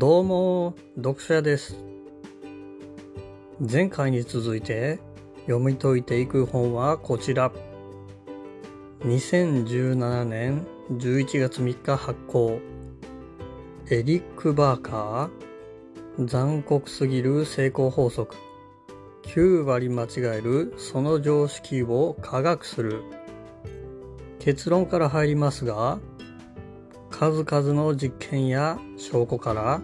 どうも、読書屋です。前回に続いて読み解いていく本はこちら。2017年11月3日発行。エリック・バーカー残酷すぎる成功法則。9割間違えるその常識を科学する。結論から入りますが、数々の実験や証拠から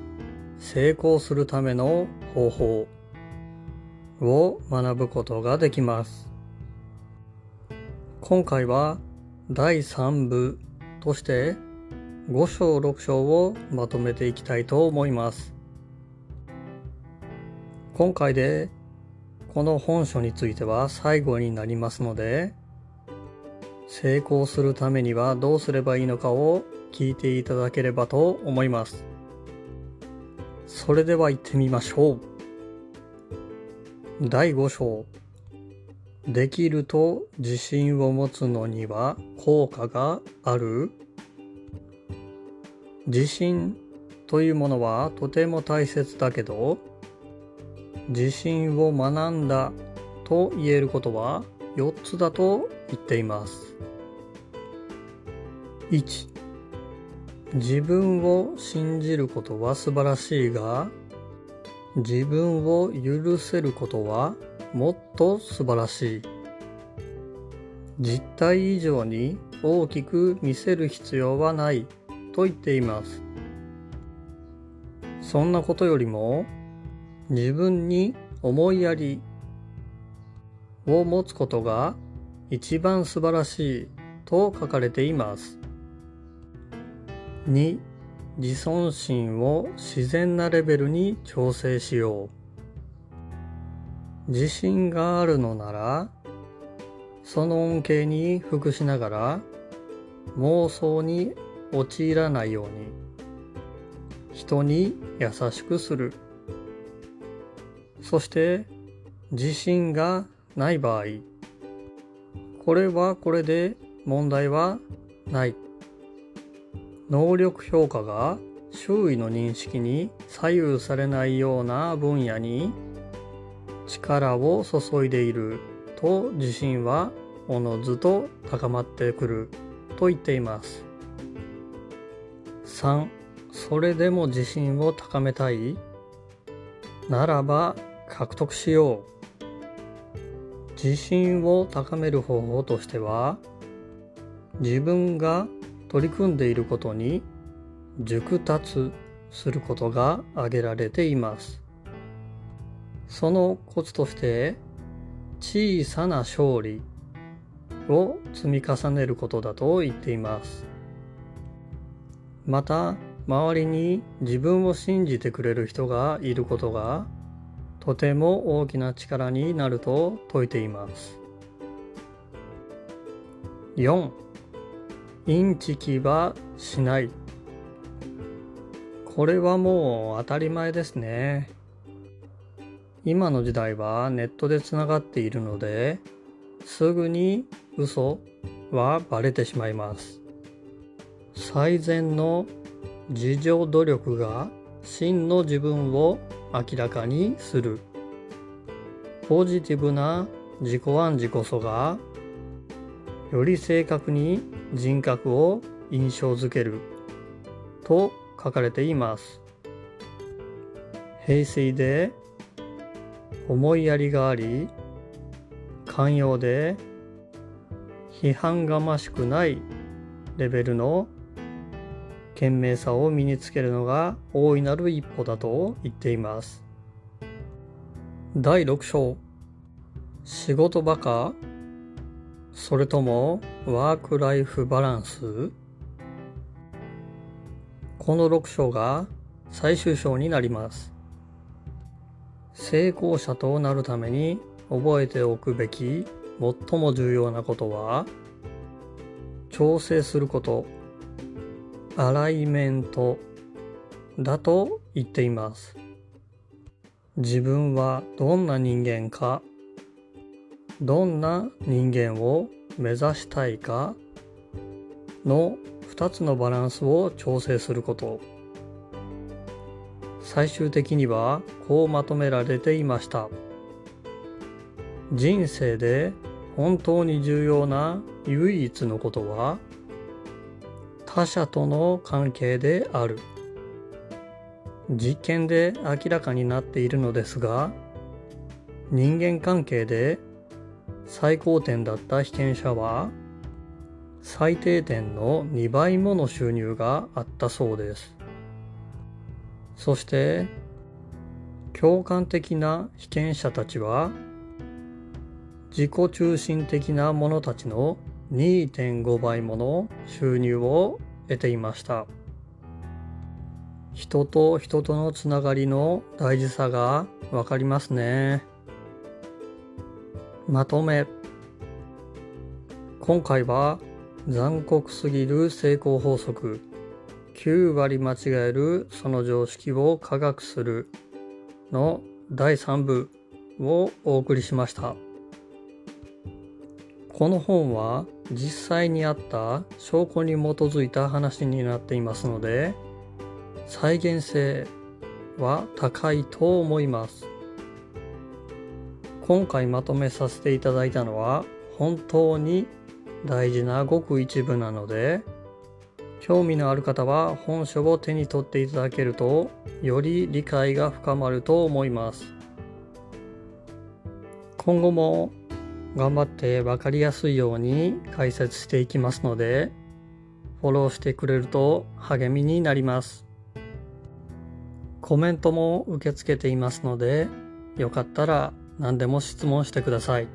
成功するための方法を学ぶことができます。今回は第3部として5章6章をまとめていきたいと思います。今回でこの本書については最後になりますので成功するためにはどうすればいいのかを聞いていただければと思います。それでは行ってみましょう。第5章。できると自信を持つのには効果がある自信というものはとても大切だけど、自信を学んだと言えることは4つだと言っています。1自分を信じることは素晴らしいが自分を許せることはもっと素晴らしい。実体以上に大きく見せる必要はないと言っています。そんなことよりも自分に思いやりを持つことが一番素晴らしいと書かれています。2自尊心を自然なレベルに調整しよう。自信があるのならその恩恵に服しながら妄想に陥らないように人に優しくする。そして自信がない場合これはこれで問題はない。能力評価が周囲の認識に左右されないような分野に力を注いでいると自信はおのずと高まってくると言っています。3それでも自信を高めたいならば獲得しよう。自信を高める方法としては自分が取り組んでいることに熟達することが挙げられています。そのコツとして小さな勝利を積み重ねることだと言っています。また周りに自分を信じてくれる人がいることがとても大きな力になると説いています。4インチキはしない。これはもう当たり前ですね。今の時代はネットでつながっているので、すぐに嘘はバレてしまいます。最善の自助努力が真の自分を明らかにする。ポジティブな自己暗示こそがより正確に人格を印象づけると書かれています。平水で思いやりがあり寛容で批判がましくないレベルの賢明さを身につけるのが大いなる一歩だと言っています。第6章仕事バカそれともワークライフバランス？この6章が最終章になります。成功者となるために覚えておくべき最も重要なことは調整することアライメントだと言っています。自分はどんな人間かどんな人間を目指したいかの2つのバランスを調整すること。最終的にはこうまとめられていました。人生で本当に重要な唯一のことは他者との関係である。実験で明らかになっているのですが人間関係で最高点だった被験者は最低点の2倍もの収入があったそうです。そして共感的な被験者たちは自己中心的な者たちの2.5倍もの収入を得ていました。人と人とのつながりの大事さがわかりますね。まとめ。今回は残酷すぎる成功法則。9割間違えるその常識を科学する。の第3部をお送りしました。この本は実際にあった証拠に基づいた話になっていますので再現性は高いと思います。今回まとめさせていただいたのは本当に大事なごく一部なので興味のある方は本書を手に取っていただけるとより理解が深まると思います。今後も頑張って分かりやすいように解説していきますのでフォローしてくれると励みになります。コメントも受け付けていますのでよかったら何でも質問してください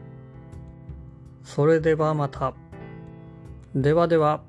それではまたではでは。